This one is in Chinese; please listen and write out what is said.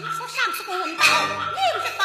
听说上次给我们带是。